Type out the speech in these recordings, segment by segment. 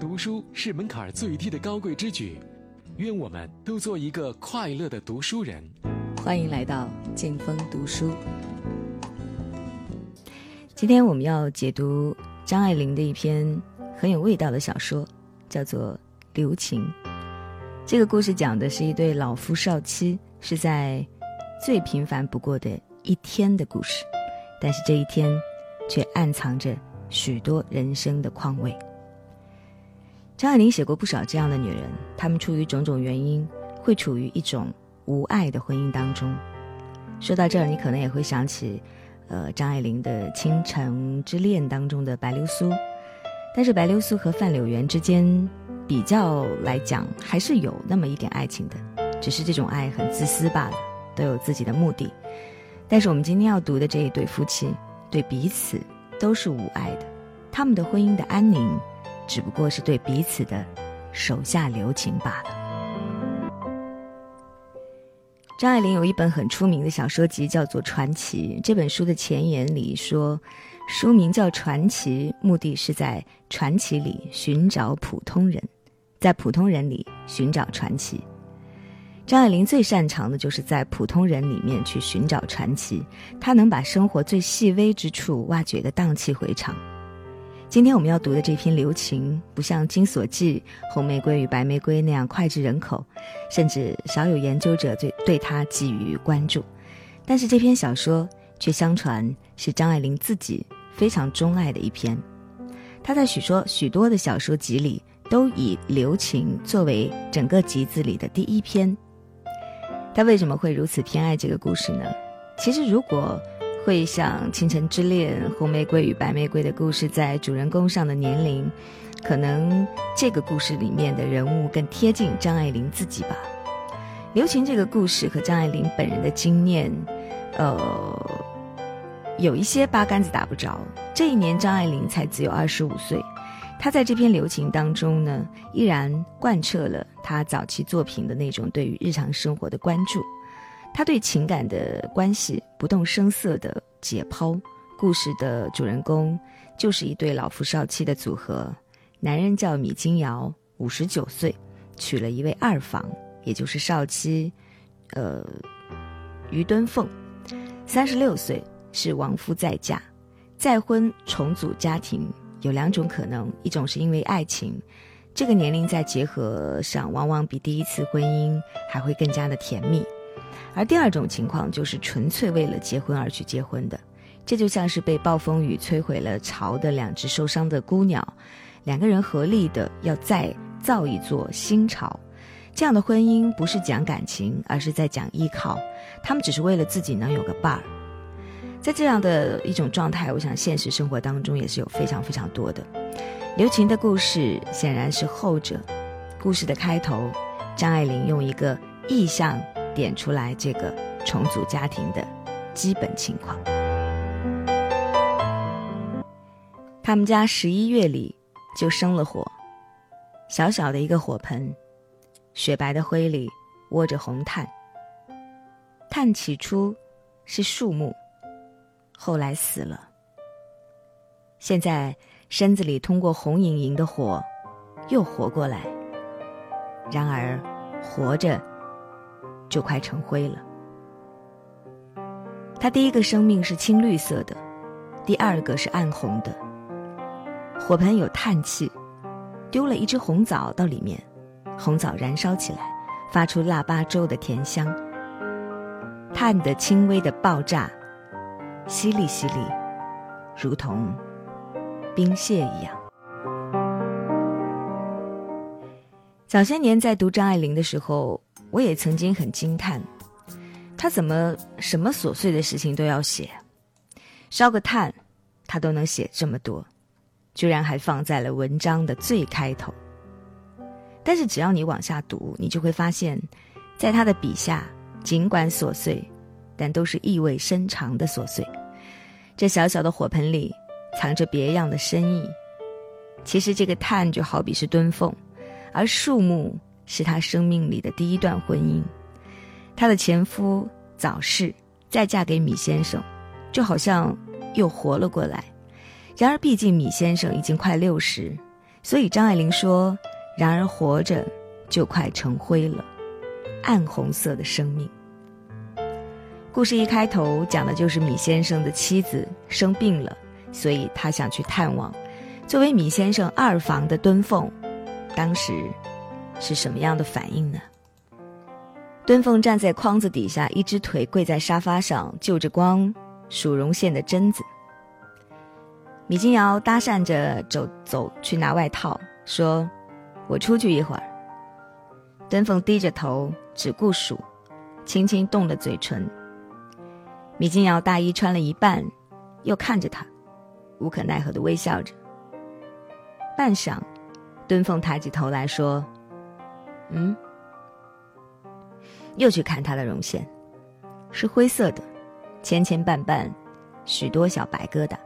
读书是门槛最低的高贵之举，愿我们都做一个快乐的读书人。欢迎来到劲风读书。今天我们要解读张爱玲的一篇很有味道的小说，叫做《留情》。这个故事讲的是一对老夫少妻，是在最平凡不过的一天的故事，但是这一天却暗藏着许多人生的况味。张爱玲写过不少这样的女人，她们出于种种原因，会处于一种无爱的婚姻当中。说到这儿，你可能也会想起，呃，张爱玲的《倾城之恋》当中的白流苏。但是白流苏和范柳原之间，比较来讲，还是有那么一点爱情的，只是这种爱很自私罢了，都有自己的目的。但是我们今天要读的这一对夫妻，对彼此都是无爱的，他们的婚姻的安宁。只不过是对彼此的手下留情罢了。张爱玲有一本很出名的小说集，叫做《传奇》。这本书的前言里说，书名叫《传奇》，目的是在传奇里寻找普通人，在普通人里寻找传奇。张爱玲最擅长的就是在普通人里面去寻找传奇，她能把生活最细微之处挖掘的荡气回肠。今天我们要读的这篇《留情》，不像《金锁记》《红玫瑰与白玫瑰》那样脍炙人口，甚至少有研究者对对它给予关注。但是这篇小说却相传是张爱玲自己非常钟爱的一篇。她在许说许多的小说集里，都以《留情》作为整个集子里的第一篇。她为什么会如此偏爱这个故事呢？其实如果会像《倾城之恋》《红玫瑰与白玫瑰》的故事，在主人公上的年龄，可能这个故事里面的人物更贴近张爱玲自己吧。留情这个故事和张爱玲本人的经验，呃，有一些八竿子打不着。这一年张爱玲才只有二十五岁，她在这篇留情当中呢，依然贯彻了她早期作品的那种对于日常生活的关注。他对情感的关系不动声色的解剖，故事的主人公就是一对老夫少妻的组合，男人叫米金瑶，五十九岁，娶了一位二房，也就是少妻，呃，于敦凤，三十六岁，是亡夫再嫁，再婚重组家庭有两种可能，一种是因为爱情，这个年龄在结合上往往比第一次婚姻还会更加的甜蜜。而第二种情况就是纯粹为了结婚而去结婚的，这就像是被暴风雨摧毁了巢的两只受伤的孤鸟，两个人合力的要再造一座新巢。这样的婚姻不是讲感情，而是在讲依靠。他们只是为了自己能有个伴儿。在这样的一种状态，我想现实生活当中也是有非常非常多的。刘琴的故事显然是后者。故事的开头，张爱玲用一个意象。点出来这个重组家庭的基本情况。他们家十一月里就生了火，小小的一个火盆，雪白的灰里窝着红炭。炭起初是树木，后来死了。现在身子里通过红莹莹的火又活过来，然而活着。就快成灰了。他第一个生命是青绿色的，第二个是暗红的。火盆有叹气，丢了一只红枣到里面，红枣燃烧起来，发出腊八粥的甜香。炭的轻微的爆炸，淅沥淅沥，如同冰屑一样。早些年在读张爱玲的时候。我也曾经很惊叹，他怎么什么琐碎的事情都要写，烧个炭，他都能写这么多，居然还放在了文章的最开头。但是只要你往下读，你就会发现，在他的笔下，尽管琐碎，但都是意味深长的琐碎。这小小的火盆里，藏着别样的深意。其实这个炭就好比是敦凤，而树木。是她生命里的第一段婚姻，她的前夫早逝，再嫁给米先生，就好像又活了过来。然而，毕竟米先生已经快六十，所以张爱玲说：“然而活着就快成灰了，暗红色的生命。”故事一开头讲的就是米先生的妻子生病了，所以他想去探望。作为米先生二房的敦凤，当时是什么样的反应呢？敦凤站在筐子底下，一只腿跪在沙发上，就着光数绒线的针子。米金瑶搭讪着走走去拿外套，说：“我出去一会儿。”敦凤低着头只顾数，轻轻动了嘴唇。米金瑶大衣穿了一半，又看着他，无可奈何的微笑着。半晌，敦凤抬起头来说：“嗯。”又去看他的绒线，是灰色的，千千绊绊，许多小白疙瘩。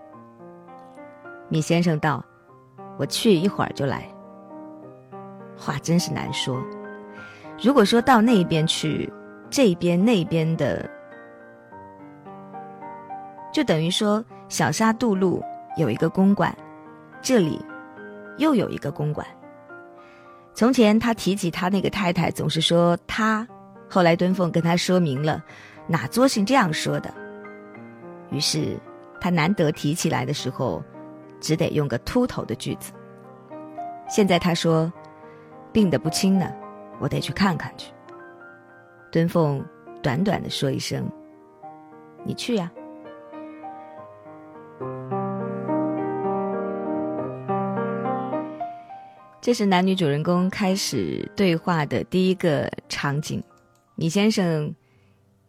米先生道：“我去一会儿就来。”话真是难说。如果说到那边去，这边那边的，就等于说小沙渡路有一个公馆，这里又有一个公馆。从前他提起他那个太太，总是说他。后来敦凤跟他说明了，哪作性这样说的。于是他难得提起来的时候，只得用个秃头的句子。现在他说，病得不轻呢，我得去看看去。敦凤短短的说一声：“你去呀。”这是男女主人公开始对话的第一个场景。米先生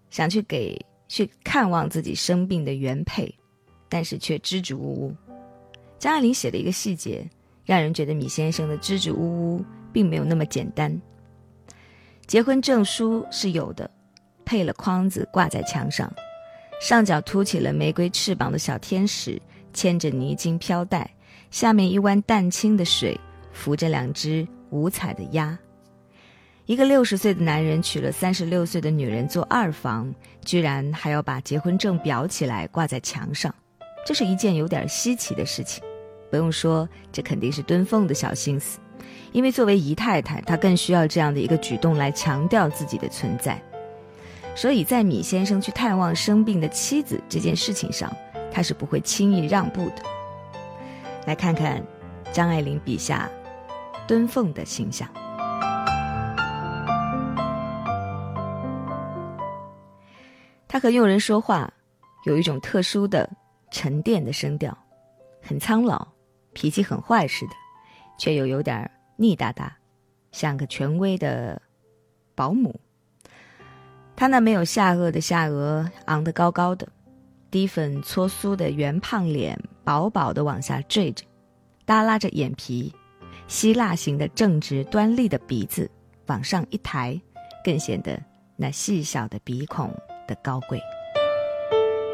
想去给去看望自己生病的原配，但是却支支吾吾。张爱玲写了一个细节，让人觉得米先生的支支吾吾并没有那么简单。结婚证书是有的，配了框子挂在墙上，上角凸起了玫瑰翅膀的小天使，牵着泥金飘带，下面一湾淡青的水，扶着两只五彩的鸭。一个六十岁的男人娶了三十六岁的女人做二房，居然还要把结婚证裱起来挂在墙上，这是一件有点稀奇的事情。不用说，这肯定是敦凤的小心思，因为作为姨太太，她更需要这样的一个举动来强调自己的存在。所以在米先生去探望生病的妻子这件事情上，他是不会轻易让步的。来看看张爱玲笔下敦凤的形象。他和佣人说话，有一种特殊的沉淀的声调，很苍老，脾气很坏似的，却又有点腻哒哒，像个权威的保姆。他那没有下颚的下颚昂得高高的，低粉搓酥的圆胖脸薄薄的往下坠着，耷拉着眼皮，希腊型的正直端立的鼻子往上一抬，更显得那细小的鼻孔。的高贵。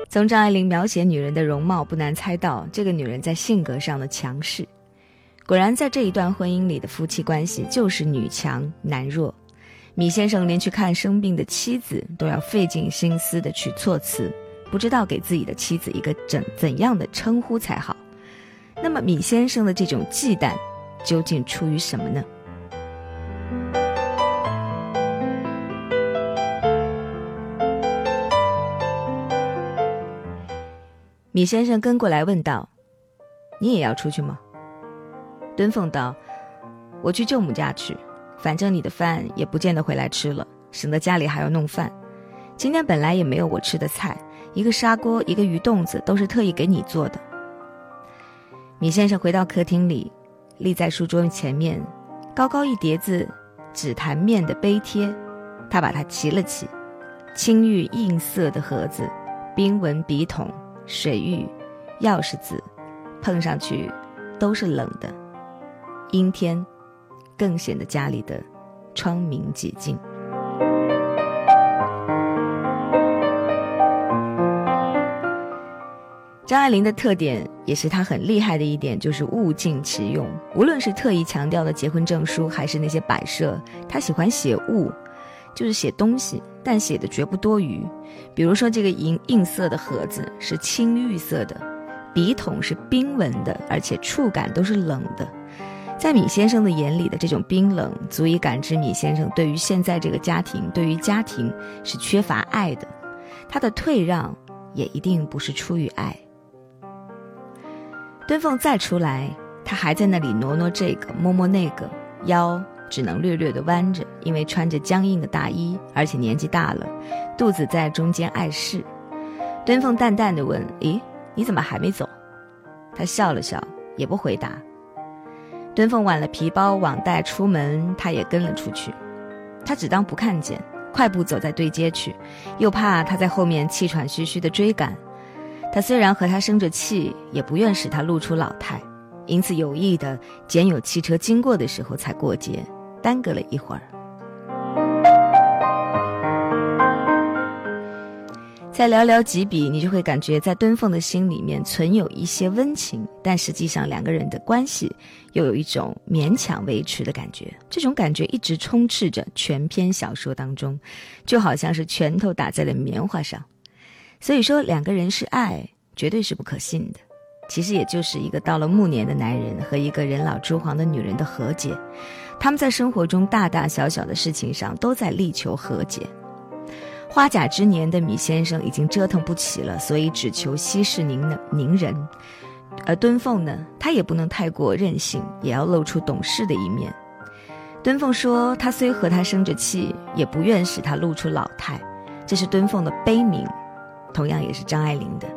从张爱玲描写女人的容貌，不难猜到这个女人在性格上的强势。果然，在这一段婚姻里的夫妻关系就是女强男弱。米先生连去看生病的妻子都要费尽心思的去措辞，不知道给自己的妻子一个怎怎样的称呼才好。那么，米先生的这种忌惮，究竟出于什么呢？米先生跟过来问道：“你也要出去吗？”敦凤道：“我去舅母家去，反正你的饭也不见得回来吃了，省得家里还要弄饭。今天本来也没有我吃的菜，一个砂锅，一个鱼冻子，都是特意给你做的。”米先生回到客厅里，立在书桌前面，高高一叠子紫檀面的碑贴，他把它齐了齐，青玉映色的盒子，冰纹笔筒。水玉、钥匙子，碰上去都是冷的。阴天，更显得家里的窗明几净。张爱玲的特点，也是她很厉害的一点，就是物尽其用。无论是特意强调的结婚证书，还是那些摆设，她喜欢写物。就是写东西，但写的绝不多余。比如说，这个银映色的盒子是青玉色的，笔筒是冰纹的，而且触感都是冷的。在米先生的眼里的这种冰冷，足以感知米先生对于现在这个家庭，对于家庭是缺乏爱的。他的退让也一定不是出于爱。敦凤再出来，他还在那里挪挪这个，摸摸那个，腰只能略略的弯着，因为穿着僵硬的大衣，而且年纪大了，肚子在中间碍事。敦凤淡淡的问：“咦，你怎么还没走？”他笑了笑，也不回答。敦凤挽了皮包网袋出门，他也跟了出去。他只当不看见，快步走在对街去，又怕他在后面气喘吁吁的追赶。他虽然和他生着气，也不愿使他露出老态，因此有意的拣有汽车经过的时候才过节，耽搁了一会儿。再寥寥几笔，你就会感觉在敦凤的心里面存有一些温情，但实际上两个人的关系又有一种勉强维持的感觉。这种感觉一直充斥着全篇小说当中，就好像是拳头打在了棉花上。所以说，两个人是爱，绝对是不可信的。其实也就是一个到了暮年的男人和一个人老珠黄的女人的和解。他们在生活中大大小小的事情上都在力求和解。花甲之年的米先生已经折腾不起了，所以只求息事宁。宁人，而敦凤呢，他也不能太过任性，也要露出懂事的一面。敦凤说，他虽和他生着气，也不愿使他露出老态，这是敦凤的悲悯，同样也是张爱玲的，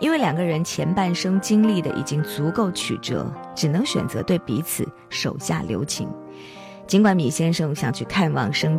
因为两个人前半生经历的已经足够曲折，只能选择对彼此手下留情。尽管米先生想去看望生。